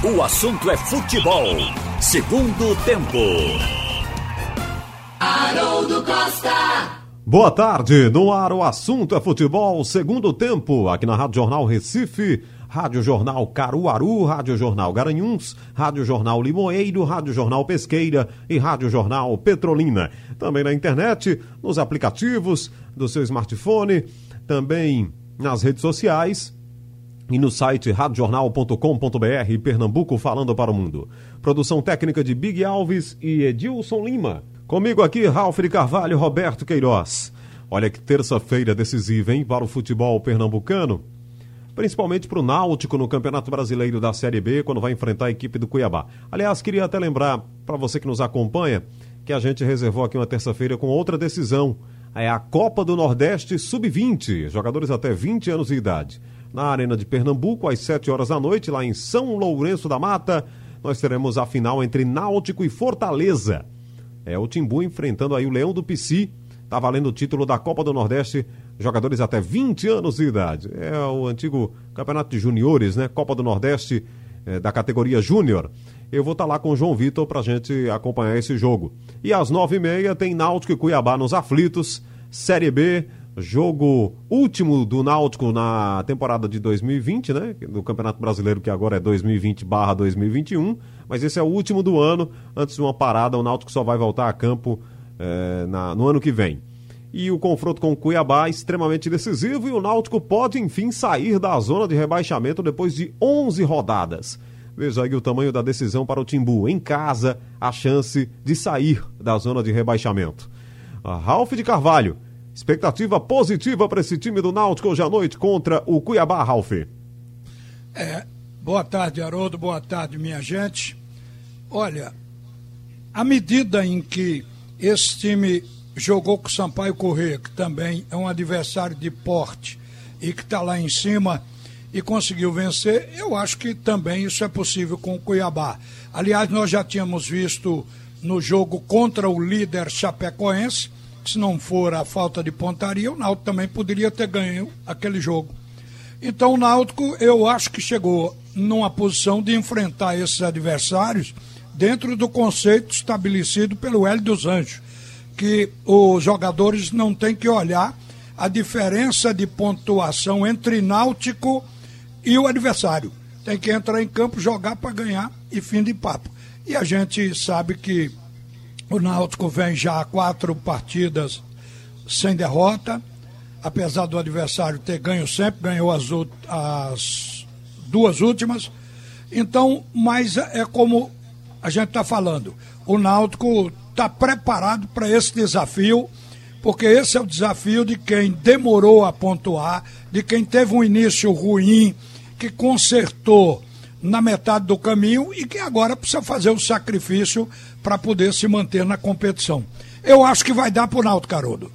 O assunto é futebol. Segundo tempo. Haroldo Costa. Boa tarde, no ar o assunto é futebol, segundo tempo, aqui na Rádio Jornal Recife, Rádio Jornal Caruaru, Rádio Jornal Garanhuns, Rádio Jornal Limoeiro, Rádio Jornal Pesqueira e Rádio Jornal Petrolina. Também na internet, nos aplicativos do seu smartphone, também nas redes sociais e no site radiojornal.com.br Pernambuco falando para o mundo. Produção técnica de Big Alves e Edilson Lima. Comigo aqui, Ralf de Carvalho e Roberto Queiroz. Olha que terça-feira decisiva, hein, para o futebol pernambucano. Principalmente para o Náutico no Campeonato Brasileiro da Série B, quando vai enfrentar a equipe do Cuiabá. Aliás, queria até lembrar para você que nos acompanha que a gente reservou aqui uma terça-feira com outra decisão. É a Copa do Nordeste Sub-20, jogadores até 20 anos de idade. Na Arena de Pernambuco, às 7 horas da noite, lá em São Lourenço da Mata, nós teremos a final entre Náutico e Fortaleza. É o Timbu enfrentando aí o Leão do Pici. Tá valendo o título da Copa do Nordeste, jogadores até 20 anos de idade. É o antigo Campeonato de Juniores, né? Copa do Nordeste é, da categoria Júnior. Eu vou estar tá lá com o João Vitor pra gente acompanhar esse jogo. E às nove e meia tem Náutico e Cuiabá nos aflitos, Série B, jogo último do Náutico na temporada de 2020, né? Do Campeonato Brasileiro, que agora é 2020 barra 2021 mas esse é o último do ano. Antes de uma parada, o Náutico só vai voltar a campo é, na, no ano que vem. E o confronto com o Cuiabá é extremamente decisivo e o Náutico pode enfim sair da zona de rebaixamento depois de 11 rodadas. Veja aí o tamanho da decisão para o Timbu. Em casa, a chance de sair da zona de rebaixamento. A Ralf de Carvalho, expectativa positiva para esse time do Náutico hoje à noite contra o Cuiabá, Ralf. É, boa tarde, Haroldo, boa tarde, minha gente. Olha, à medida em que esse time jogou com o Sampaio Corrêa, que também é um adversário de porte e que está lá em cima e conseguiu vencer, eu acho que também isso é possível com o Cuiabá. Aliás, nós já tínhamos visto no jogo contra o líder Chapecoense, que se não for a falta de pontaria, o Náutico também poderia ter ganho aquele jogo. Então o Náutico, eu acho que chegou numa posição de enfrentar esses adversários dentro do conceito estabelecido pelo Hélio dos Anjos, que os jogadores não têm que olhar a diferença de pontuação entre Náutico e o adversário. Tem que entrar em campo, jogar para ganhar e fim de papo. E a gente sabe que o Náutico vem já a quatro partidas sem derrota, apesar do adversário ter ganho sempre, ganhou as, as duas últimas. Então, mas é como a gente está falando. O Náutico está preparado para esse desafio, porque esse é o desafio de quem demorou a pontuar, de quem teve um início ruim, que consertou na metade do caminho e que agora precisa fazer o sacrifício para poder se manter na competição. Eu acho que vai dar para o Náutico Carudo.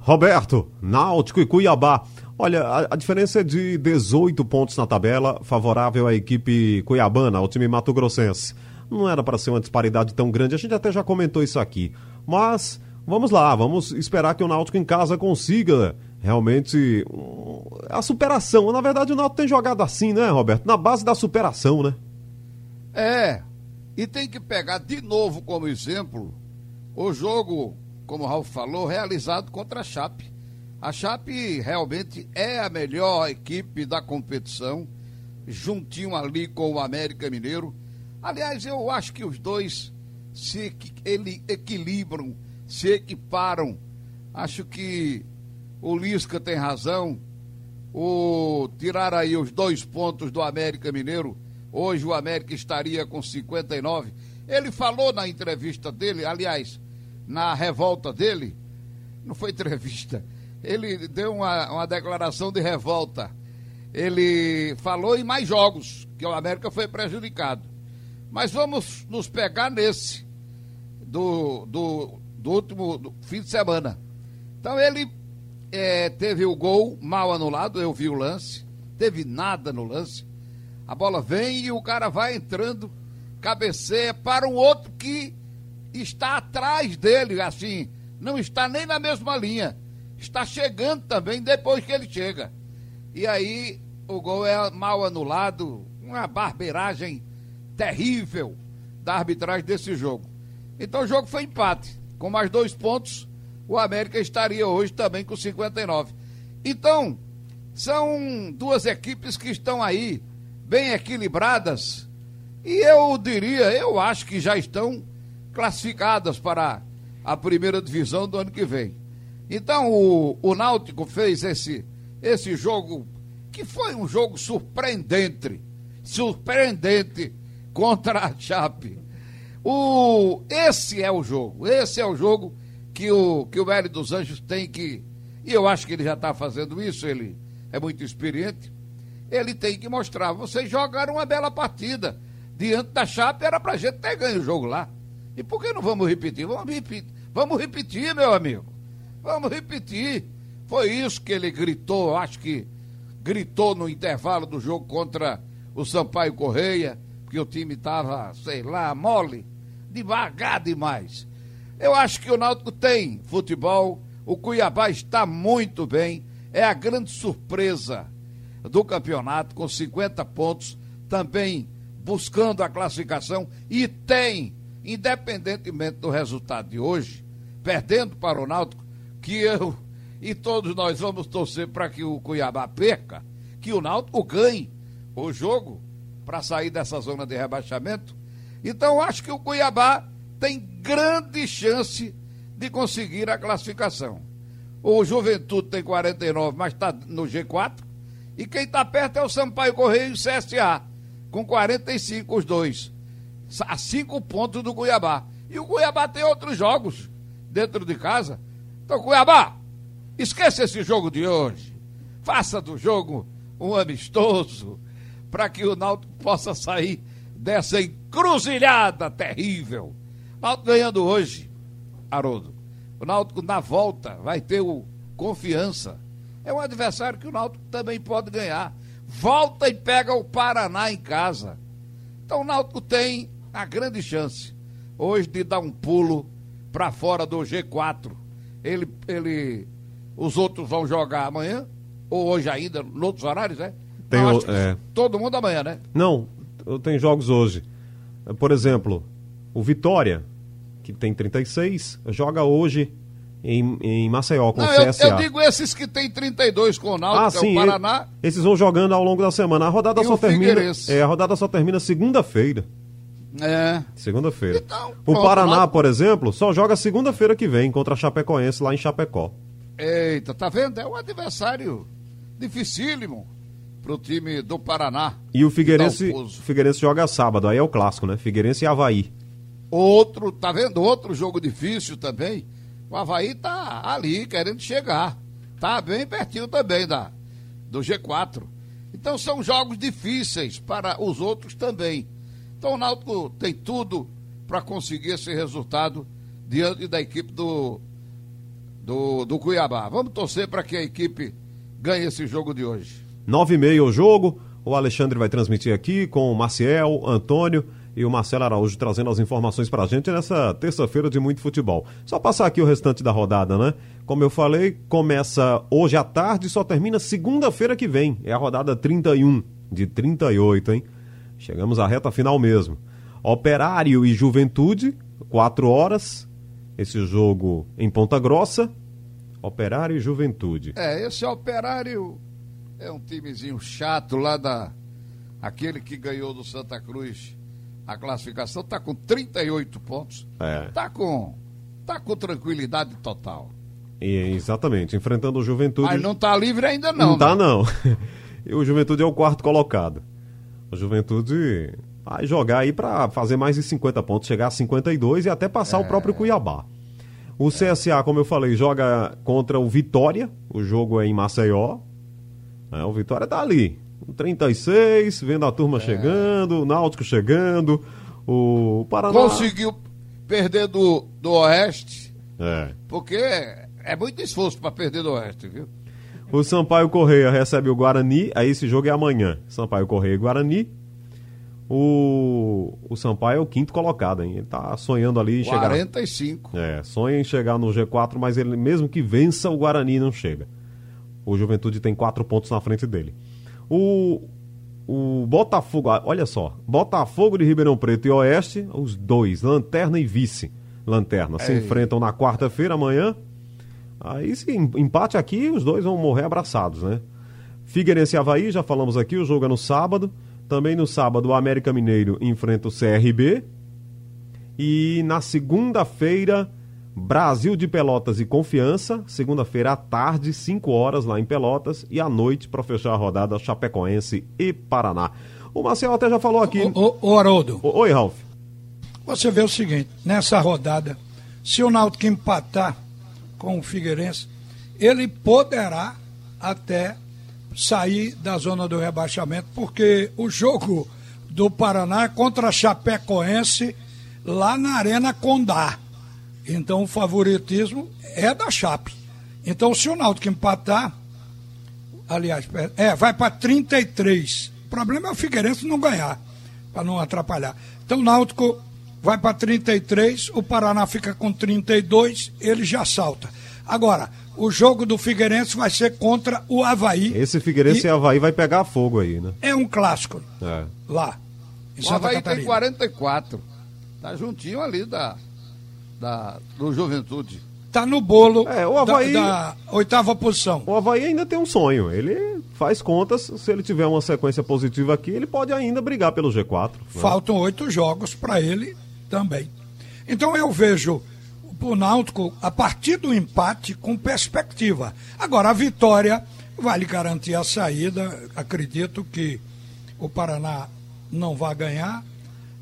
Roberto, Náutico e Cuiabá. Olha, a, a, diferença é de 18 pontos na tabela, favorável à equipe cuiabana, ao time mato-grossense. Não era para ser uma disparidade tão grande, a gente até já comentou isso aqui. Mas vamos lá, vamos esperar que o Náutico em casa consiga realmente a superação. Na verdade, o Náutico tem jogado assim, né, Roberto? Na base da superação, né? É. E tem que pegar de novo como exemplo o jogo, como o Ralf falou, realizado contra a Chape a Chape realmente é a melhor equipe da competição, juntinho ali com o América Mineiro. Aliás, eu acho que os dois se ele, equilibram, se equiparam. Acho que o Lisca tem razão. O tirar aí os dois pontos do América Mineiro, hoje o América estaria com 59. Ele falou na entrevista dele, aliás, na revolta dele, não foi entrevista, ele deu uma, uma declaração de revolta. Ele falou em mais jogos, que o América foi prejudicado. Mas vamos nos pegar nesse, do, do, do último do fim de semana. Então ele é, teve o gol mal anulado, eu vi o lance, teve nada no lance. A bola vem e o cara vai entrando, cabeceia para um outro que está atrás dele, assim, não está nem na mesma linha está chegando também depois que ele chega. E aí o gol é mal anulado, uma barbeiragem terrível da arbitragem desse jogo. Então o jogo foi empate. Com mais dois pontos, o América estaria hoje também com 59. Então, são duas equipes que estão aí bem equilibradas. E eu diria, eu acho que já estão classificadas para a primeira divisão do ano que vem. Então o, o Náutico fez esse, esse jogo, que foi um jogo surpreendente, surpreendente contra a Chape. O, esse é o jogo, esse é o jogo que o, que o Hélio dos Anjos tem que, e eu acho que ele já está fazendo isso, ele é muito experiente, ele tem que mostrar, vocês jogaram uma bela partida, diante da Chape era pra gente ter ganho o jogo lá. E por que não vamos repetir? Vamos repetir, vamos repetir, meu amigo. Vamos repetir. Foi isso que ele gritou, acho que gritou no intervalo do jogo contra o Sampaio Correia, porque o time estava, sei lá, mole, devagar demais. Eu acho que o Náutico tem futebol, o Cuiabá está muito bem, é a grande surpresa do campeonato, com 50 pontos, também buscando a classificação, e tem, independentemente do resultado de hoje, perdendo para o Náutico, que eu e todos nós vamos torcer para que o Cuiabá perca, que o Náutico ganhe o jogo para sair dessa zona de rebaixamento. Então acho que o Cuiabá tem grande chance de conseguir a classificação. O Juventude tem 49, mas está no G4. E quem está perto é o Sampaio Correio e o CSA, com 45 os dois. A cinco pontos do Cuiabá. E o Cuiabá tem outros jogos dentro de casa. Então, Cuiabá, esqueça esse jogo de hoje. Faça do jogo um amistoso para que o Náutico possa sair dessa encruzilhada terrível. Náutico ganhando hoje, Haroldo. O Náutico na volta vai ter o confiança. É um adversário que o Náutico também pode ganhar. Volta e pega o Paraná em casa. Então o Náutico tem a grande chance hoje de dar um pulo para fora do G4 ele, ele, os outros vão jogar amanhã, ou hoje ainda, em outros horários, né? Tem o, é... Todo mundo amanhã, né? Não, tem jogos hoje. Por exemplo, o Vitória, que tem 36, joga hoje em, em Maceió com Não, o CSA. Eu, eu, digo esses que tem 32 com o Náutico, ah, sim, é o Paraná. Esses vão jogando ao longo da semana. A rodada só termina. É, a rodada só termina segunda-feira. É. Segunda-feira. Então, o Paraná, por exemplo, só joga segunda-feira que vem contra a Chapecoense lá em Chapecó. Eita, tá vendo? É um adversário dificílimo pro time do Paraná. E o Figueirense, o Figueirense joga sábado, aí é o clássico, né? Figueirense e Havaí. Outro, tá vendo? Outro jogo difícil também. O Havaí tá ali querendo chegar. Tá bem pertinho também da, do G4. Então são jogos difíceis para os outros também. Então o Náutico tem tudo para conseguir esse resultado diante da equipe do, do, do Cuiabá. Vamos torcer para que a equipe ganhe esse jogo de hoje. Nove e meia o jogo. O Alexandre vai transmitir aqui com o Maciel, Antônio e o Marcelo Araújo trazendo as informações para a gente nessa terça-feira de muito futebol. Só passar aqui o restante da rodada, né? Como eu falei, começa hoje à tarde e só termina segunda-feira que vem. É a rodada 31 de 38, hein? Chegamos à reta final mesmo. Operário e Juventude, 4 horas. Esse jogo em Ponta Grossa. Operário e Juventude. É, esse Operário é um timezinho chato lá da. Aquele que ganhou do Santa Cruz a classificação, tá com 38 pontos. É. Tá com. Tá com tranquilidade total. E, exatamente, enfrentando o Juventude. Mas não tá livre ainda não. Não tá né? não. e o Juventude é o quarto colocado. A Juventude vai jogar aí para fazer mais de 50 pontos, chegar a 52 e até passar é. o próprio Cuiabá. O CSA, como eu falei, joga contra o Vitória. O jogo é em Maceió. É, o Vitória tá ali. 36, vendo a turma é. chegando, o Náutico chegando. O Paraná. Conseguiu perder do, do Oeste. É. Porque é muito esforço para perder do Oeste, viu? O Sampaio Correia recebe o Guarani, aí esse jogo é amanhã. Sampaio Correia e Guarani. O, o Sampaio é o quinto colocado, hein? Ele tá sonhando ali em 45. chegar. É, sonha em chegar no G4, mas ele mesmo que vença, o Guarani não chega. O Juventude tem quatro pontos na frente dele. O, o Botafogo, ah, olha só, Botafogo de Ribeirão Preto e Oeste, os dois, lanterna e vice. Lanterna, se É. enfrentam na quarta-feira amanhã. Aí se em- empate aqui, os dois vão morrer abraçados, né? Figueirense e Havaí, já falamos aqui, o jogo é no sábado. Também no sábado, o América Mineiro enfrenta o CRB. E na segunda-feira, Brasil de Pelotas e Confiança. Segunda-feira à tarde, 5 horas lá em Pelotas. E à noite, para fechar a rodada, Chapecoense e Paraná. O Marcel até já falou aqui. Ô, ô, Haroldo, O- Oi, Ralf. você vê o seguinte, nessa rodada, se o Náutico empatar com o Figueirense, ele poderá até sair da zona do rebaixamento, porque o jogo do Paraná é contra a Chapecoense lá na Arena Condá. Então o favoritismo é da Chape. Então se o Náutico empatar, aliás, pera- é, vai para 33. O problema é o Figueirense não ganhar, para não atrapalhar. Então o Náutico vai para 33, o Paraná fica com 32, ele já salta. Agora, o jogo do Figueirense vai ser contra o Havaí. Esse Figueirense e, E Havaí vai pegar fogo aí, né? é um clássico É. lá, em O Santa Havaí tem Catarina. 44. Tá juntinho ali da, da, do Juventude. Tá no bolo É, o Havaí- da, da oitava posição. O Havaí ainda tem um sonho. Ele faz contas, se ele tiver uma sequência positiva aqui, ele pode ainda brigar pelo G4. né? Faltam oito jogos para ele também. Então eu vejo o Náutico a partir do empate com perspectiva. Agora a vitória vai lhe garantir a saída. Acredito que o Paraná não vai ganhar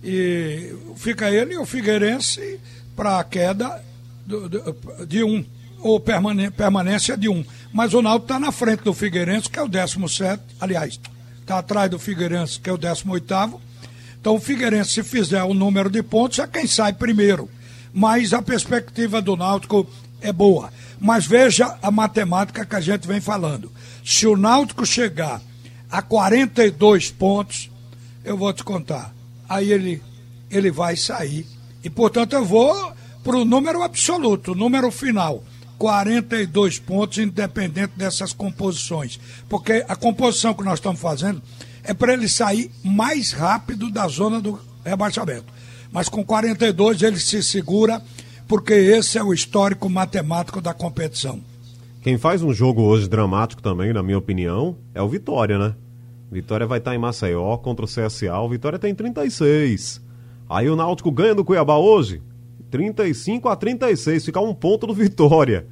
e fica ele e o Figueirense para a queda do- do- de um ou permane- permanência de um. Mas o Náutico está na frente do Figueirense que é o 17, aliás, está atrás do Figueirense que é o 18 então o Figueirense, se fizer o número de pontos, é quem sai primeiro. Mas a perspectiva do Náutico é boa. Mas veja a matemática que a gente vem falando. Se o Náutico chegar a 42 pontos, eu vou te contar. Aí ele, ele vai sair. E, portanto, eu vou para o número absoluto, número final. 42 pontos, independente dessas composições. Porque a composição que nós estamos fazendo é para ele sair mais rápido da zona do rebaixamento. Mas com 42 ele se segura, porque esse é o histórico matemático da competição. Quem faz um jogo hoje dramático também, na minha opinião, é o Vitória, né? Vitória vai estar em Maceió contra o CSA. O Vitória tem 36. Aí o Náutico ganha do Cuiabá hoje, 35 a 36. Fica um ponto do Vitória.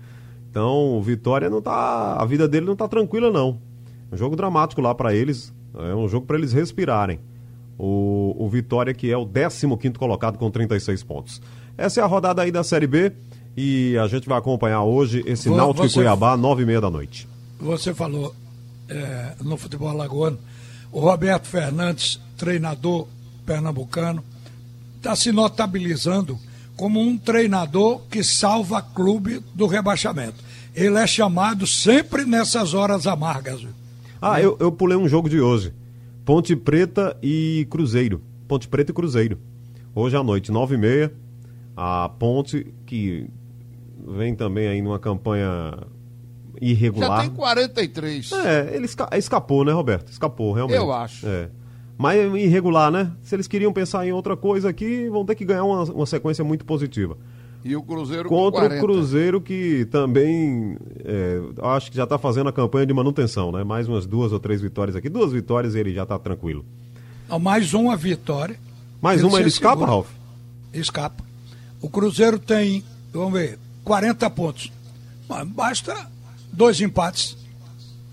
Então, o Vitória não tá. A vida dele não tá tranquila, não. Um jogo dramático lá para eles. É um jogo para eles respirarem. O, o Vitória, que é o 15 colocado com 36 pontos. Essa é a rodada aí da Série B. E a gente vai acompanhar hoje esse Vo- Náutico e você- Cuiabá, nove e meia da noite. Você falou é, no futebol alagoano, o Roberto Fernandes, treinador pernambucano, está se notabilizando como um treinador que salva clube do rebaixamento. Ele é chamado sempre nessas horas amargas. Ah, eu, eu pulei um jogo de hoje. Ponte Preta e Cruzeiro. Ponte Preta e Cruzeiro. Hoje à noite, nove e meia. A Ponte, que vem também aí numa campanha Já irregular. tem 43. É, ele esca- escapou, né, Roberto? Escapou, realmente. Eu acho. É. Mas irregular, né? Se eles queriam pensar em outra coisa aqui, vão ter que ganhar uma, uma sequência muito positiva. E o Cruzeiro com Contra 40. o Cruzeiro, que também é, acho que já está fazendo a campanha de manutenção, né? Mais umas duas ou três vitórias aqui. Duas vitórias e ele já está tranquilo. Não, mais uma vitória. Mais Ele uma, ele escapa, segura. Ralf? Escapa. O Cruzeiro tem, vamos ver, 40 pontos. Mas Basta dois empates.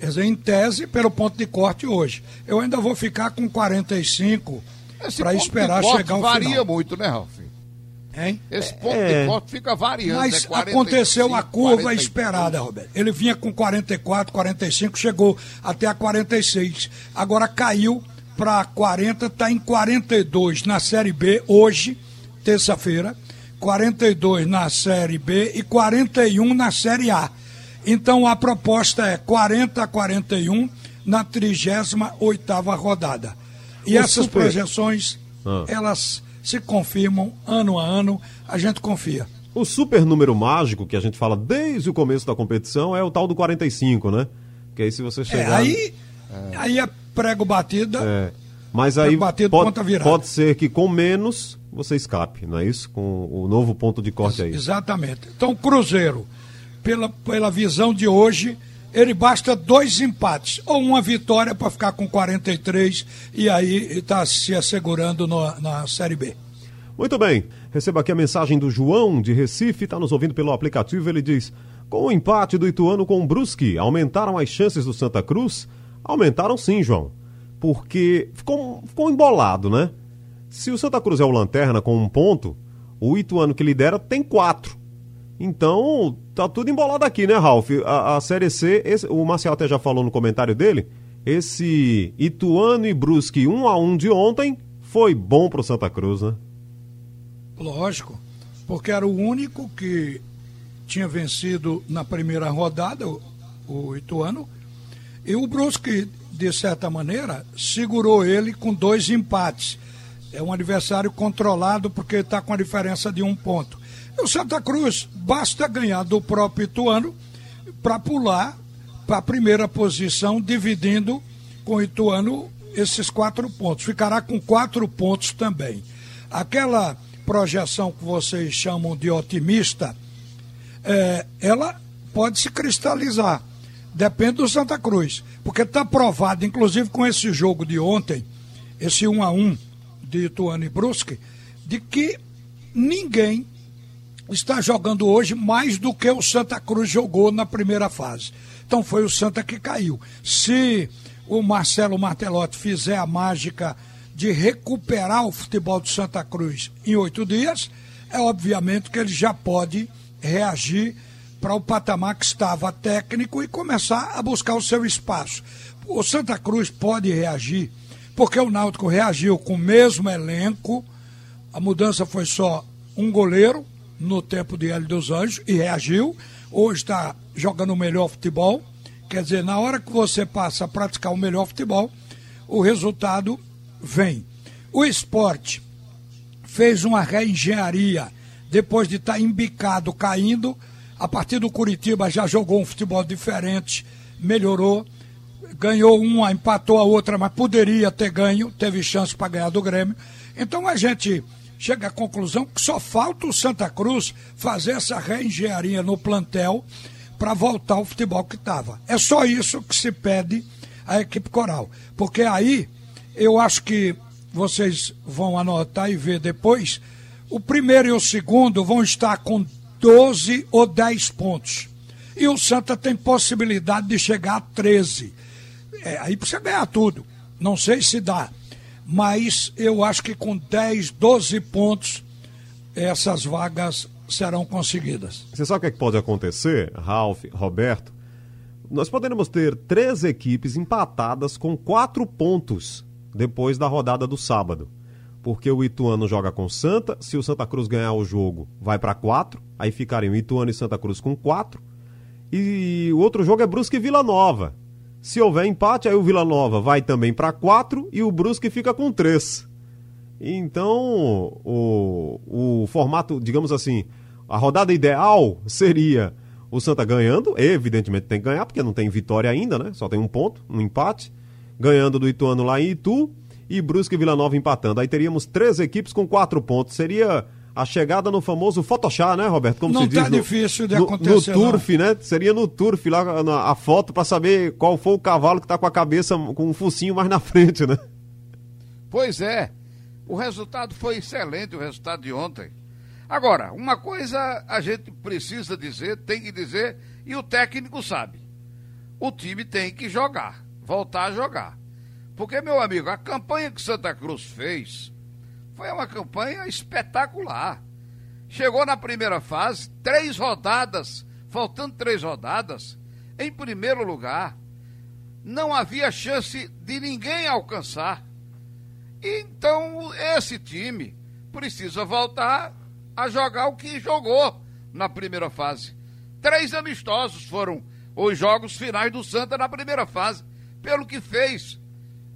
Quer dizer, em tese, pelo ponto de corte hoje. Eu ainda vou ficar com 45 Esse para ponto esperar de corte chegar ao varia final. muito, né, Ralf? Hein? Esse ponto É. de corte fica variando. Mas é 45, aconteceu a curva 42. esperada, Roberto. Ele vinha com 44, 45, chegou até a 46. Agora caiu para 40, está em 42 na Série B hoje, terça-feira. 42 na Série B e 41 na Série A. Então a proposta é 40 a 41 na 38ª rodada. E O essas super- projeções, Ah. elas se confirmam ano a ano, a gente confia. O super número mágico que a gente fala desde o começo da competição é o tal do 45, né? Que aí se você É, chegar. aí, aí é prego batida. É. Mas aí batido, pode, pode ser que com menos você escape, não é isso? Com o novo ponto de corte aí. Exatamente. Então, Cruzeiro, pela, pela visão de hoje, ele basta dois empates ou uma vitória para ficar com 43 e aí está se assegurando no, na Série B. Muito bem. Receba aqui a mensagem do João de Recife, está nos ouvindo pelo aplicativo. Ele diz: Com o empate do Ituano com o Brusque, aumentaram as chances do Santa Cruz? Aumentaram sim, João. Porque ficou, ficou embolado, né? Se o Santa Cruz é o lanterna com um ponto, o Ituano que lidera tem quatro. Então, tá tudo embolado aqui, né, Ralf? A, a Série C, esse, o Marcial até já falou no comentário dele, esse Ituano e Brusque 1 um a 1 um de ontem foi bom pro Santa Cruz, né? Lógico, porque era o único que tinha vencido na primeira rodada, o, o Ituano, e o Brusque, de certa maneira, segurou ele com dois empates. É um adversário controlado porque está com a diferença de um ponto. O Santa Cruz basta ganhar do próprio Ituano para pular para a primeira posição, dividindo com o Ituano esses quatro pontos. Ficará com quatro pontos também. Aquela projeção que vocês chamam de otimista, é, ela pode se cristalizar. Depende do Santa Cruz. Porque está provado, inclusive com esse jogo de ontem, esse 1 a 1 de Ituano e Brusque, de que ninguém está jogando hoje mais do que o Santa Cruz jogou na primeira fase. Então foi o Santa que caiu. Se o Marcelo Martelotti fizer a mágica de recuperar o futebol do Santa Cruz em oito dias, é obviamente que ele já pode reagir para o patamar que estava técnico e começar a buscar o seu espaço. O Santa Cruz pode reagir, porque o Náutico reagiu com o mesmo elenco, a mudança foi só um goleiro no tempo de Hélio dos Anjos e reagiu. Hoje está jogando o melhor futebol. Quer dizer, na hora que você passa a praticar o melhor futebol, o resultado vem. O esporte fez uma reengenharia depois de estar tá embicado, caindo. A partir do Curitiba já jogou um futebol diferente, melhorou, ganhou uma, empatou a outra, mas poderia ter ganho, teve chance para ganhar do Grêmio. Então a gente chega à conclusão que só falta o Santa Cruz fazer essa reengenharia no plantel para voltar ao futebol que estava. É só isso que se pede à equipe coral. Porque aí eu acho que vocês vão anotar e ver depois. O primeiro e o segundo vão estar com 12 ou 10 pontos. E o Santa tem possibilidade de chegar a 13. É, aí precisa ganhar tudo. Não sei se dá. Mas eu acho que com 10, 12 pontos, essas vagas serão conseguidas. Você sabe o que, é que pode acontecer, Ralf, Roberto? Nós poderemos ter três equipes empatadas com quatro pontos depois da rodada do sábado. Porque o Ituano joga com Santa, se o Santa Cruz ganhar o jogo, vai para quatro, aí ficariam Ituano e Santa Cruz com quatro. E o outro jogo é Brusque e Vila Nova. Se houver empate, aí o Vila Nova vai também para quatro e o Brusque fica com três. Então, o, o formato, digamos assim, a rodada ideal seria o Santa ganhando, evidentemente tem que ganhar, porque não tem vitória ainda, né? Só tem um ponto, um empate ganhando do Ituano lá em Itu e Brusque e Vila Nova empatando. Aí teríamos três equipes com quatro pontos. Seria a chegada no famoso Photoshop, né, Roberto? Como não se diz. Não tá difícil de no, acontecer. No turf, né? Seria no turf lá na, a foto para saber qual foi o cavalo que tá com a cabeça com um focinho mais na frente, né? Pois é. O resultado foi excelente, o resultado de ontem. Agora, uma coisa a gente precisa dizer, tem que dizer, e o técnico sabe. O time tem que jogar voltar a jogar. Porque, meu amigo, a campanha que Santa Cruz fez foi uma campanha espetacular. Chegou na primeira fase, três rodadas, faltando três rodadas, em primeiro lugar. Não havia chance de ninguém alcançar. Então, esse time precisa voltar a jogar o que jogou na primeira fase. Três amistosos foram os jogos finais do Santa na primeira fase pelo que fez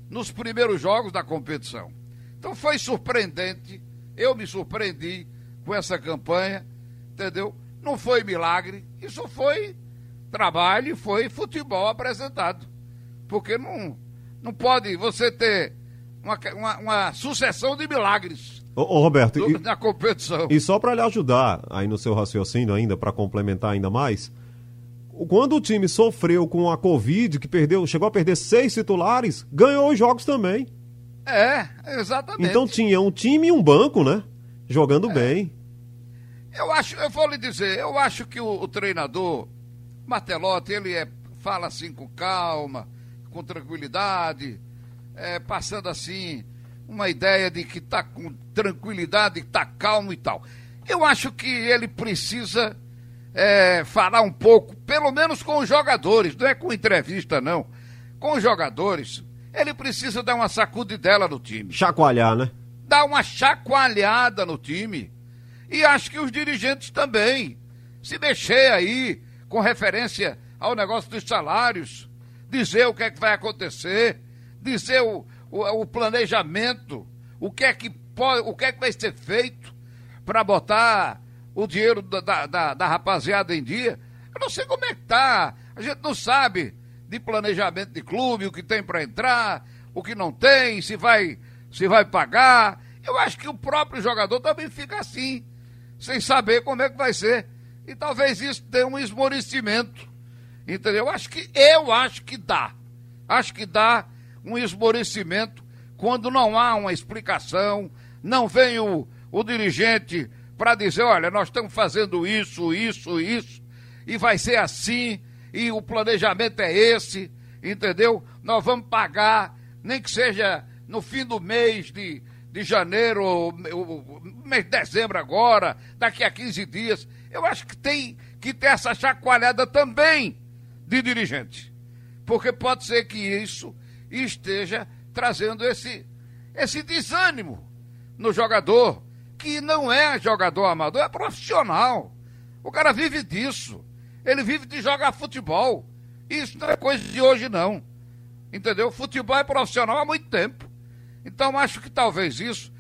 nos primeiros jogos da competição. Então foi surpreendente, eu me surpreendi com essa campanha, entendeu? Não foi milagre, isso foi trabalho, foi futebol apresentado. Porque não, Não pode você ter uma, uma, uma sucessão de milagres. Ô, ô Roberto, do, e, na competição. e só para lhe ajudar aí no seu raciocínio ainda, para complementar ainda mais, quando o time sofreu com a Covid, que perdeu, chegou a perder seis titulares, ganhou os jogos também. É, exatamente. Então tinha um time e um banco, né? Jogando bem. Eu acho, eu vou lhe dizer, eu acho que o, o treinador, Martelotti, ele é, fala assim com calma, com tranquilidade, é, passando assim uma ideia de que está com tranquilidade, que está calmo e tal. Eu acho que ele precisa é, falar um pouco, pelo menos com os jogadores, não é com entrevista, não. Com os jogadores, ele precisa dar uma sacudidela no time. Chacoalhar, né? Dar uma chacoalhada no time. E acho que os dirigentes também. Se mexer aí com referência ao negócio dos salários, dizer o que é que vai acontecer, dizer o, o, o planejamento, o que é que pode, o que é que vai ser feito para botar o dinheiro da, da, da, rapaziada em dia. Eu não sei como é que tá. A gente não sabe de planejamento de clube, o que tem para entrar, o que não tem, se vai, se vai pagar. Eu acho que o próprio jogador também fica assim, sem saber como é que vai ser. E talvez isso dê um esmorecimento. Entendeu? Eu acho que eu acho que dá. Acho que dá um esmorecimento quando não há uma explicação, não vem o, o dirigente para dizer, olha, nós estamos fazendo isso, isso, isso, e vai ser assim, e o planejamento é esse, entendeu? Nós vamos pagar, nem que seja no fim do mês de, de janeiro, ou, mês de dezembro agora, daqui a 15 dias. Eu acho que tem que ter essa chacoalhada também de dirigente. Porque pode ser que isso esteja trazendo esse, esse desânimo no jogador, que não é jogador amador, é profissional. O cara vive disso. Ele vive de jogar futebol. Isso não é coisa de hoje, não. Entendeu? Futebol é profissional há muito tempo. Então acho que talvez isso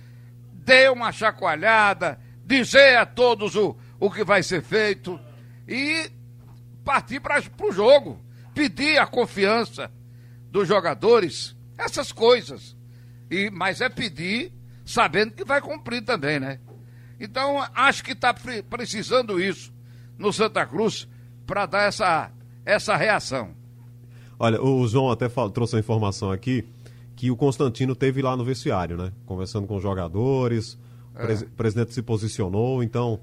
dê uma chacoalhada, dizer a todos o, o que vai ser feito e partir para o jogo. Pedir a confiança dos jogadores, essas coisas. E, mas é pedir sabendo que vai cumprir também, né? Então, acho que está precisando isso no Santa Cruz para dar essa, essa reação. Olha, o João até trouxe a informação aqui que o Constantino teve lá no vestiário, né? Conversando com os jogadores, é. o pres presidente se posicionou, então,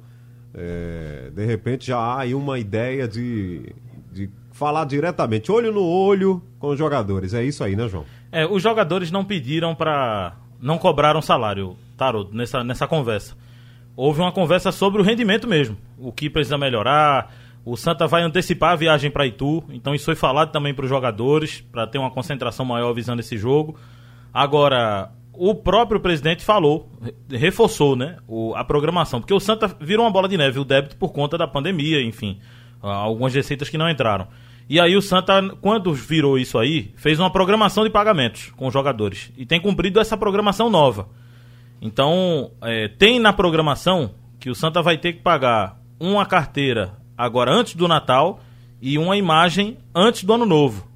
é, de repente já há aí uma ideia de, de falar diretamente, olho no olho com os jogadores. É isso aí, né, João? É, os jogadores não pediram para não cobraram salário, Tarot, nessa, nessa conversa. Houve uma conversa sobre o rendimento mesmo, o que precisa melhorar. O Santa vai antecipar a viagem para Itu, então isso foi falado também para os jogadores, para ter uma concentração maior visando esse jogo. Agora, o próprio presidente falou, reforçou né, o, a programação, porque o Santa virou uma bola de neve, o débito por conta da pandemia, enfim, algumas receitas que não entraram. E aí o Santa, quando virou isso aí, fez uma programação de pagamentos com os jogadores. E tem cumprido essa programação nova. Então, é, tem na programação que o Santa vai ter que pagar uma carteira agora antes do Natal e uma imagem antes do Ano Novo.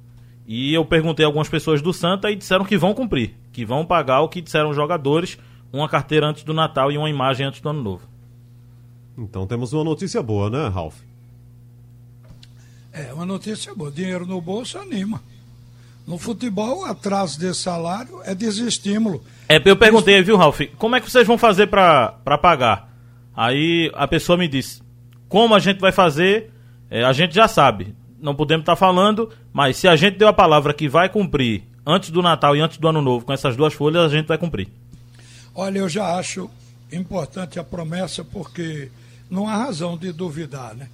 E eu perguntei a algumas pessoas do Santa e disseram que vão cumprir, que vão pagar o que disseram os jogadores, uma carteira antes do Natal e uma imagem antes do Ano Novo. Então temos uma notícia boa, né, Ralf? É, uma notícia boa. Dinheiro no bolso anima. No futebol, atraso de salário é desestímulo. É, eu perguntei, viu, Ralf, como é que vocês vão fazer para pagar? Aí a pessoa me disse, como a gente vai fazer, é, a gente já sabe. Não podemos estar tá falando, mas se a gente deu a palavra que vai cumprir antes do Natal e antes do Ano Novo com essas duas folhas, a gente vai cumprir. Olha, eu já acho importante a promessa porque não há razão de duvidar, né?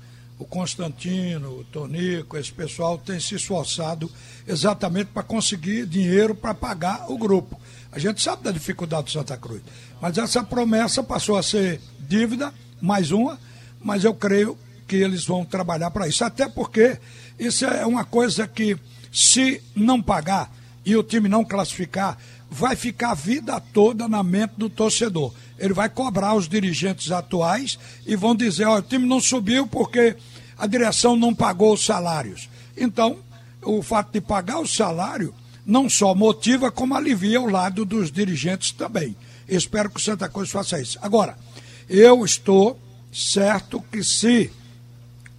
o Constantino, o Tonico, esse pessoal tem se esforçado exatamente para conseguir dinheiro para pagar o grupo. A gente sabe da dificuldade do Santa Cruz. Mas essa promessa passou a ser dívida, mais uma, mas eu creio que eles vão trabalhar para isso. Até porque isso é uma coisa que, se não pagar e o time não classificar, vai ficar a vida toda na mente do torcedor. Ele vai cobrar os dirigentes atuais e vão dizer: ó, o time não subiu porque a direção não pagou os salários. Então, o fato de pagar o salário não só motiva, como alivia o lado dos dirigentes também. Espero que o Santa Cruz faça isso. Agora, eu estou certo que se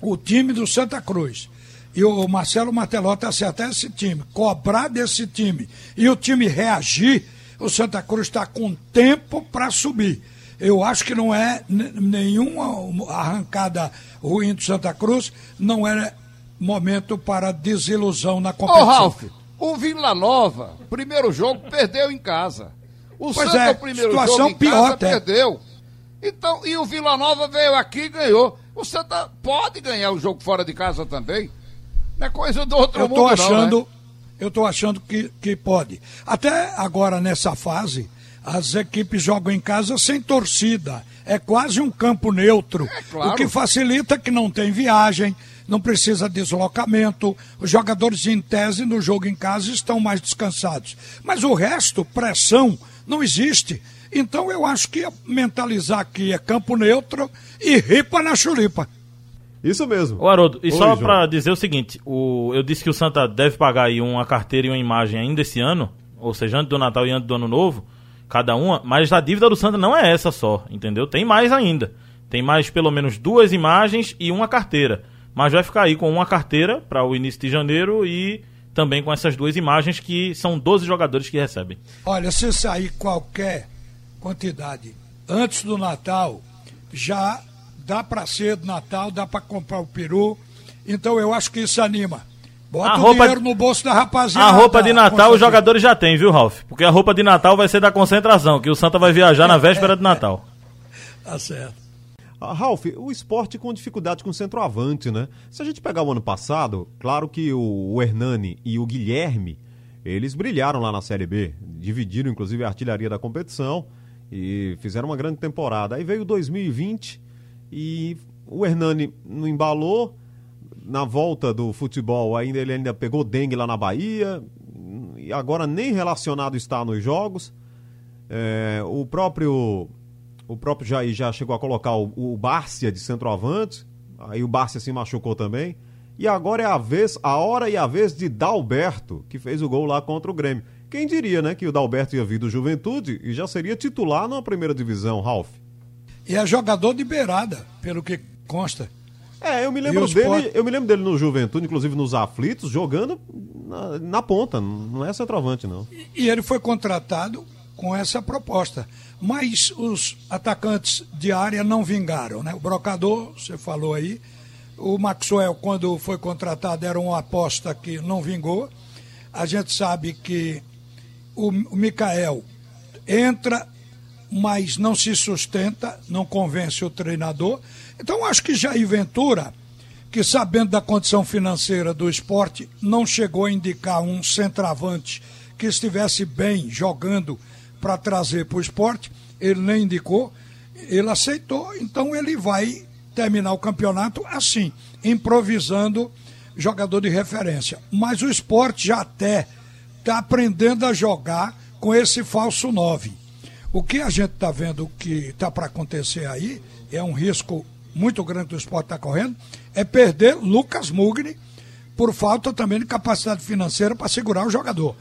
o time do Santa Cruz e o Marcelo Martelotto acertar esse time, cobrar desse time e o time reagir, o Santa Cruz está com tempo para subir. Eu acho que não é nenhuma arrancada ruim do Santa Cruz, não é momento para desilusão na competição. Ô, Ralf, o Vila Nova, primeiro jogo, perdeu em casa. O pois Santa, é, primeiro situação jogo em pior casa, até. perdeu. Então, e o Vila Nova veio aqui e ganhou. O Santa pode ganhar o jogo fora de casa também. Não é coisa do outro eu tô mundo, achando, não, né? Eu estou achando que, que pode. Até agora, nessa fase, as equipes jogam em casa sem torcida. É quase um campo neutro. É, claro. O que facilita que não tem viagem, não precisa deslocamento. Os jogadores, em tese, no jogo em casa estão mais descansados. Mas o resto, pressão, não existe. Então eu acho que mentalizar aqui é campo neutro e ripa na chulipa. Isso mesmo. O Haroldo, e Oi, só para dizer o seguinte, o, eu disse que o Santa deve pagar aí uma carteira e uma imagem ainda esse ano, ou seja, antes do Natal e antes do Ano Novo, cada uma, mas a dívida do Santa não é essa só, entendeu? Tem mais ainda. Tem mais pelo menos duas imagens e uma carteira. Mas vai ficar aí com uma carteira para o início de janeiro e também com essas duas imagens que são 12 jogadores que recebem. Olha, se sair qualquer quantidade antes do Natal, já dá para ser do Natal, dá para comprar o peru. Então eu acho que isso anima. Bota a o roupa, dinheiro no bolso da rapaziada. A roupa de Natal os jogadores já têm, viu, Ralf? Porque a roupa de Natal vai ser da concentração, que o Santa vai viajar na véspera de Natal. tá certo. Ah, Ralf, o esporte com dificuldade com o centroavante, né? Se a gente pegar o ano passado, claro que o, o Hernani e o Guilherme, eles brilharam lá na Série B, dividiram inclusive a artilharia da competição e fizeram uma grande temporada. Aí veio 2020 e o Hernani não embalou, na volta do futebol, ainda ele ainda pegou dengue lá na Bahia, e agora nem relacionado está nos jogos. É, o próprio o próprio Jair já chegou a colocar o, o Bárcia de centroavante, aí o Bárcia se machucou também. E agora é a vez, a hora e a vez de Dalberto, que fez o gol lá contra o Grêmio. Quem diria, né, que o Dalberto ia vir do Juventude e já seria titular na primeira divisão, Ralf? E é jogador de beirada, pelo que consta. É, eu me lembro dele, eu me lembro dele no Juventude, inclusive nos aflitos, jogando na, na ponta, não é centroavante não. E, e ele foi contratado com essa proposta. Mas os atacantes de área não vingaram, né? O Brocador, você falou aí, o Maxwell, quando foi contratado, era uma aposta que não vingou. A gente sabe que o, o Mikael entra, mas não se sustenta, não convence o treinador. Então acho que Jair Ventura, que sabendo da condição financeira do esporte, não chegou a indicar um centroavante que estivesse bem jogando para trazer para o esporte, ele nem indicou, ele aceitou, então ele vai terminar o campeonato assim, improvisando jogador de referência. Mas o esporte já até está aprendendo a jogar com esse falso 9. O que a gente está vendo que está para acontecer aí é um risco muito grande que o esporte está correndo, é perder Lucas Mugni por falta também de capacidade financeira para segurar o jogador.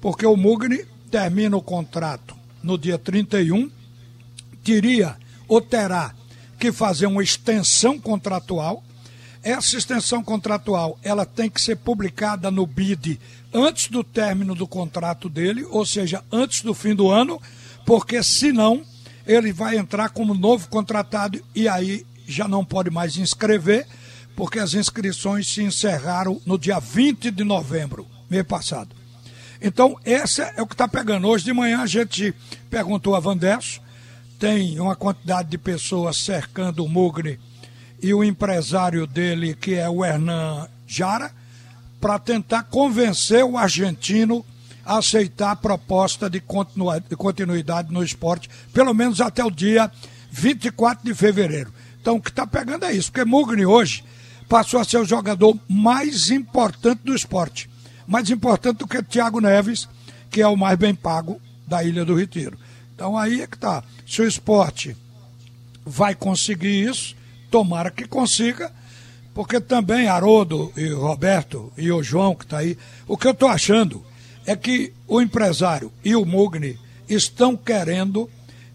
Porque o Mugni termina o contrato no dia 31, teria ou terá que fazer uma extensão contratual. Essa extensão contratual ela tem que ser publicada no BID antes do término do contrato dele, ou seja, antes do fim do ano, porque senão ele vai entrar como novo contratado e aí já não pode mais inscrever, porque as inscrições se encerraram no dia 20 de novembro, mês passado. Então, essa é o que está pegando. Hoje de manhã a gente perguntou a Vandesso, tem uma quantidade de pessoas cercando o Mugni e o empresário dele, que é o Hernan Jara, para tentar convencer o argentino a aceitar a proposta de continuidade no esporte, pelo menos até o dia 24 de fevereiro. Então o que está pegando é isso, porque Mugni hoje passou a ser o jogador mais importante do esporte. Mais importante do que Thiago Neves, que é o mais bem pago da Ilha do Retiro. Então aí é que tá. Se o esporte vai conseguir isso, tomara que consiga, porque também Haroldo e Roberto e o João que está aí, o que eu estou achando é que o empresário e o Mugni estão querendo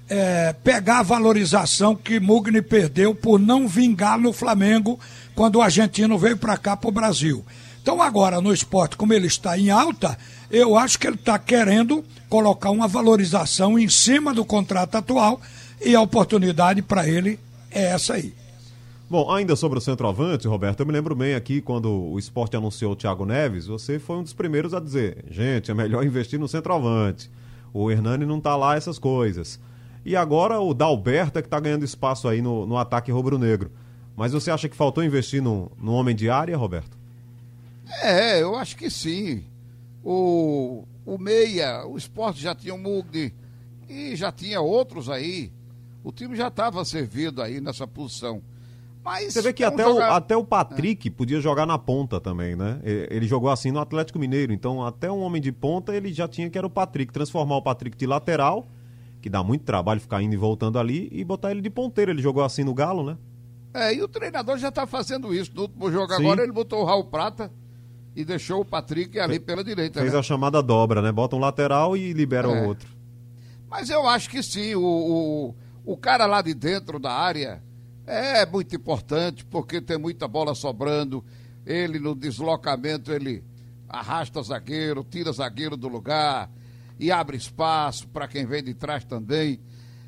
é, pegar a valorização que Mugni perdeu por não vingar no Flamengo quando o argentino veio para cá para o Brasil. Então agora no esporte, como ele está em alta, eu acho que ele está querendo colocar uma valorização em cima do contrato atual e a oportunidade para ele é essa aí. Bom, ainda sobre o centroavante, Roberto, eu me lembro bem aqui quando o esporte anunciou o Thiago Neves, você foi um dos primeiros a dizer, gente, é melhor investir no centroavante. O Hernani não tá lá essas coisas. E agora o Dalberto é que tá ganhando espaço aí no, no ataque rubro-negro. Mas você acha que faltou investir no, no homem de área, Roberto? É, eu acho que sim. O, o Meia, o esporte já tinha o Mugni e já tinha outros aí. O time já estava servido aí nessa posição. Mas Você vê que é um até, joga- o, até o Patrick podia jogar na ponta também, né? E- Ele jogou assim no Atlético Mineiro, então até um homem de ponta ele já tinha que era o Patrick. Transformar o Patrick de lateral, que dá muito trabalho ficar indo e voltando ali, e botar ele de ponteiro. Ele jogou assim no Galo, né? É, e o treinador já está fazendo isso. No último jogo Sim. agora ele botou o Raul Prata e deixou o Patrick ali pela direita. Fez né? a chamada dobra, né? Bota um lateral e libera É. o outro. Mas eu acho que sim, o, o, o cara lá de dentro da área é muito importante, porque tem muita bola sobrando. Ele no deslocamento, ele arrasta zagueiro, tira zagueiro do lugar e abre espaço para quem vem de trás também.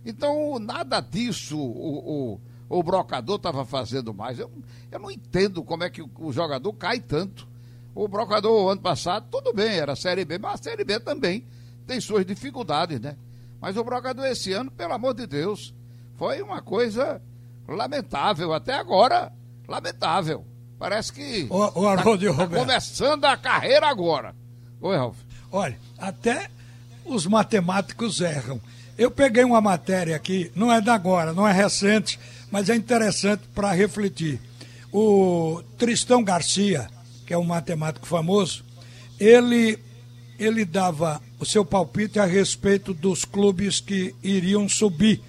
Então, nada disso o, o, o brocador estava fazendo mais. Eu, eu não entendo como é que o, o jogador cai tanto. O brocador, ano passado, tudo bem, era a Série B, mas a Série B também tem suas dificuldades, né? Mas o brocador esse ano, pelo amor de Deus, foi uma coisa lamentável. Até agora, lamentável. Parece que ô Haroldo e tá Roberto. começando a carreira agora. Oi, Ralf. Olha, até os matemáticos erram. Eu peguei uma matéria aqui, não é da agora, não é recente, mas é interessante para refletir. O Tristão Garcia, que é um matemático famoso, ele, ele dava o seu palpite a respeito dos clubes que iriam subir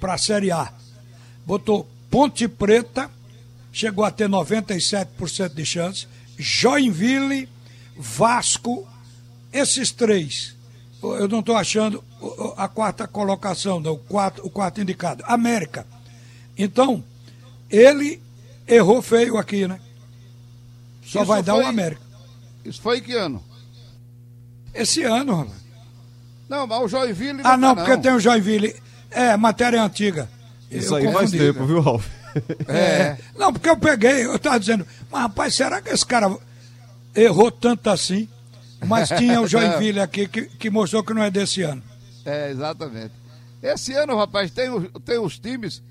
para a Série A. Botou Ponte Preta, chegou a ter 97% de chance, Joinville, Vasco, esses três, eu não estou achando a quarta colocação, não, o, quarto, o quarto indicado. América. Então, ele errou feio aqui, né? Só Isso vai dar foi- o América. Isso foi em que ano? Esse ano, rapaz. Não, mas o Joinville Ah, não, tá, porque tem o Joinville. É, matéria antiga. Isso Eu aí faz tempo, viu, Ralf? É. Não, porque eu peguei, eu estava dizendo, mas rapaz, será que esse cara errou tanto assim? Mas tinha o Joinville aqui que, que mostrou que não é desse ano. É, exatamente. Esse ano, rapaz, tem, tem os times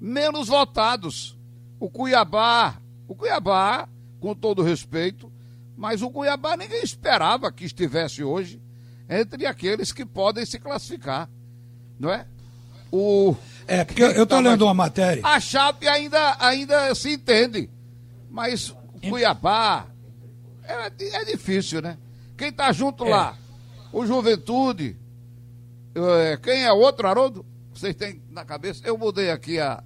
menos votados. O Cuiabá, o Cuiabá, com todo respeito, mas o Cuiabá ninguém esperava que estivesse hoje entre aqueles que podem se classificar, não é? O, É, porque eu estou Tá, lendo uma matéria. a Chape ainda, ainda se entende, mas o Cuiabá é, é difícil, né? Quem tá junto É. lá? O Juventude. É, quem é outro, Haroldo? Vocês têm na cabeça? Eu mudei aqui a,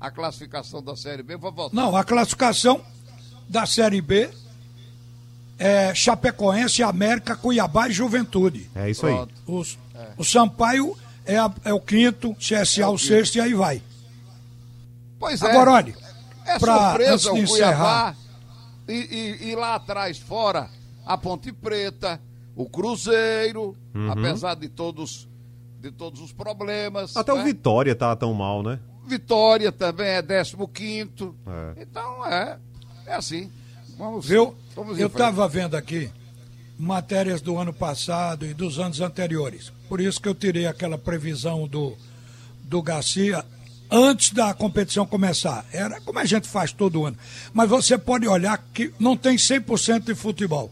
a classificação da Série B, vou voltar. Não, a classificação da Série B é Chapecoense, América, Cuiabá e Juventude. É isso aí. Pronto. Os, O Sampaio é, a- é o quinto, CSA o sexto e aí vai. Pois é. Agora, olha, É pra- surpresa o Cuiabá encerrar. e, e- e lá atrás, fora, a Ponte Preta, o Cruzeiro, Uhum. apesar de todos, de todos os problemas. Até o né? Vitória tá tão mal, né? Vitória também é 15 É. Então é, é assim. Vamos, Viu? vamos Eu estava vendo aqui matérias do ano passado e dos anos anteriores. Por isso que eu tirei aquela previsão do, do Garcia antes da competição começar. Era como a gente faz todo ano. Mas você pode olhar que não tem 100% de futebol.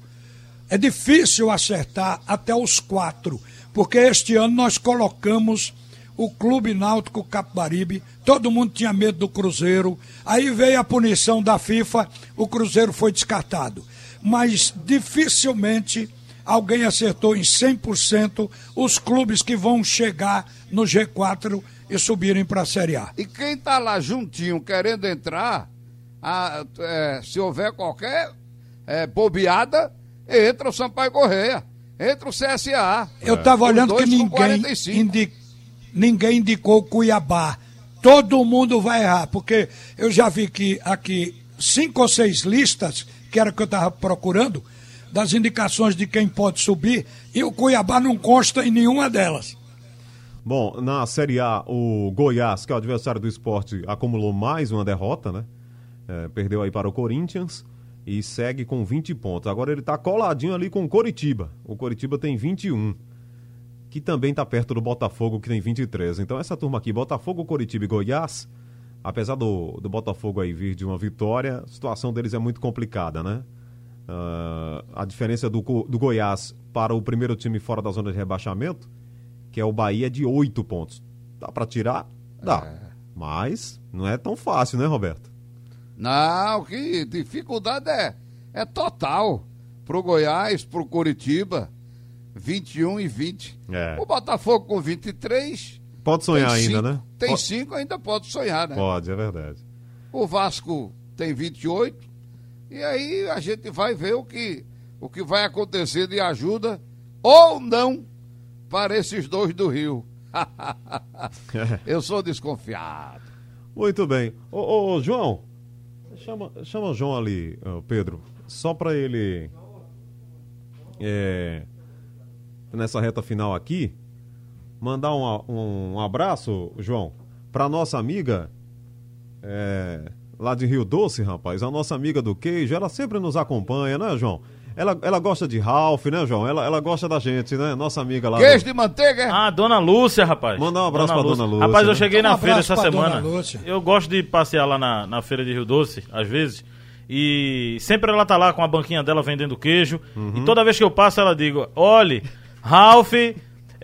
É difícil acertar até os quatro, porque este ano nós colocamos o Clube Náutico Capibaribe, todo mundo tinha medo do Cruzeiro, aí veio a punição da FIFA, o Cruzeiro foi descartado. Mas dificilmente alguém acertou em 100% os clubes que vão chegar no G4 e subirem para a Série A. E quem tá lá juntinho querendo entrar, a- é, se houver qualquer é, bobeada, entra o Sampaio Correia. entre o CSA. Eu estava Os olhando que ninguém, 45. indi- ninguém indicou o Cuiabá. Todo mundo vai errar, porque eu já vi que aqui cinco ou seis listas, que era o que eu estava procurando, das indicações de quem pode subir, e o Cuiabá não consta em nenhuma delas. Bom, na Série A, o Goiás, que é o adversário do esporte, acumulou mais uma derrota, né? É, perdeu aí para o Corinthians e segue com 20 pontos. Agora ele tá coladinho ali com o Coritiba. O Coritiba tem 21, que também tá perto do Botafogo, que tem 23. Então essa turma aqui, Botafogo, Coritiba e Goiás, apesar do, do Botafogo aí vir de uma vitória, a situação deles é muito complicada, né? Ah, a diferença do, do Goiás para o primeiro time fora da zona de rebaixamento, que é o Bahia, é de 8 pontos. Dá pra tirar? Dá. Mas não é tão fácil, né, Roberto? Não, que dificuldade é, é total pro Goiás, pro Curitiba, 21 e 20. É. O Botafogo com 23. Pode sonhar ainda, cinco- né? Tem Pode- 5, ainda pode sonhar, né? Pode, é verdade. O Vasco tem 28. E aí a gente vai ver o que, o que vai acontecer de ajuda ou não para esses dois do Rio. Eu sou desconfiado. Muito bem. Ô, ô, João, chama, chama o João ali, Pedro, só pra ele. É, nessa reta final aqui, mandar um, a- um abraço, João, pra nossa amiga é, lá de Rio Doce, rapaz, a nossa amiga do queijo, ela sempre nos acompanha, né, João? Ela, ela gosta de Ralph, né, João? Ela, ela gosta da gente, né? Nossa amiga lá. do- Queijo de manteiga? é? Ah, Dona Lúcia, rapaz. Manda um abraço pra Dona Lúcia, Rapaz, eu né? cheguei Um na feira essa Dona semana. Lúcia. Eu gosto de passear lá na, na feira de Rio Doce, às vezes. E sempre ela tá lá com a banquinha dela vendendo queijo. Uhum. E toda vez que eu passo, ela digo: olhe, Ralph.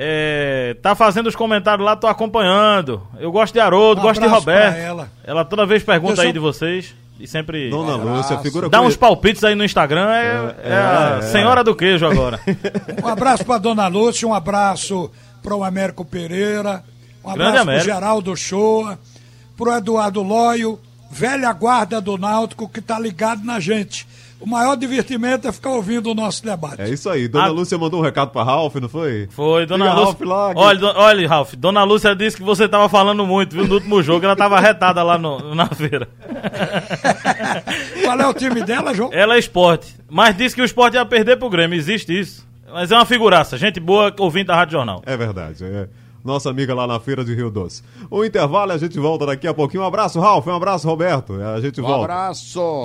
É, tá fazendo os comentários lá, tô acompanhando. Eu gosto de Haroldo, Um gosto de pra Roberto. ela. Ela toda vez pergunta eu- aí de vocês. E sempre Dona Lúcia, figura dá uns palpites aí no Instagram. É, é a é. senhora do queijo agora. Um abraço para Dona Lúcia, um abraço para o Américo Pereira, um Grande abraço para o Américo. Geraldo Shoa, para o Eduardo Lóio, velha guarda do Náutico que está ligado na gente. O maior divertimento é ficar ouvindo o nosso debate. É isso aí. Dona Ah. Lúcia mandou um recado pra Ralph, não foi? Foi, dona Liga, Lúcia. Ralph lá, que- olha, do- olha, Ralph, dona Lúcia disse que você tava falando muito, viu, no último jogo, ela tava retada lá no- na feira. Qual é o time dela, João? Ela é esporte, mas disse que o esporte ia perder pro Grêmio, existe isso. Mas é uma figuraça, gente boa, ouvinte da Rádio Jornal. É verdade. É. Nossa amiga lá na feira de Rio Doce. O intervalo, a gente volta daqui a pouquinho. Um abraço, Ralph. Um abraço, Roberto. A gente Um volta. abraço.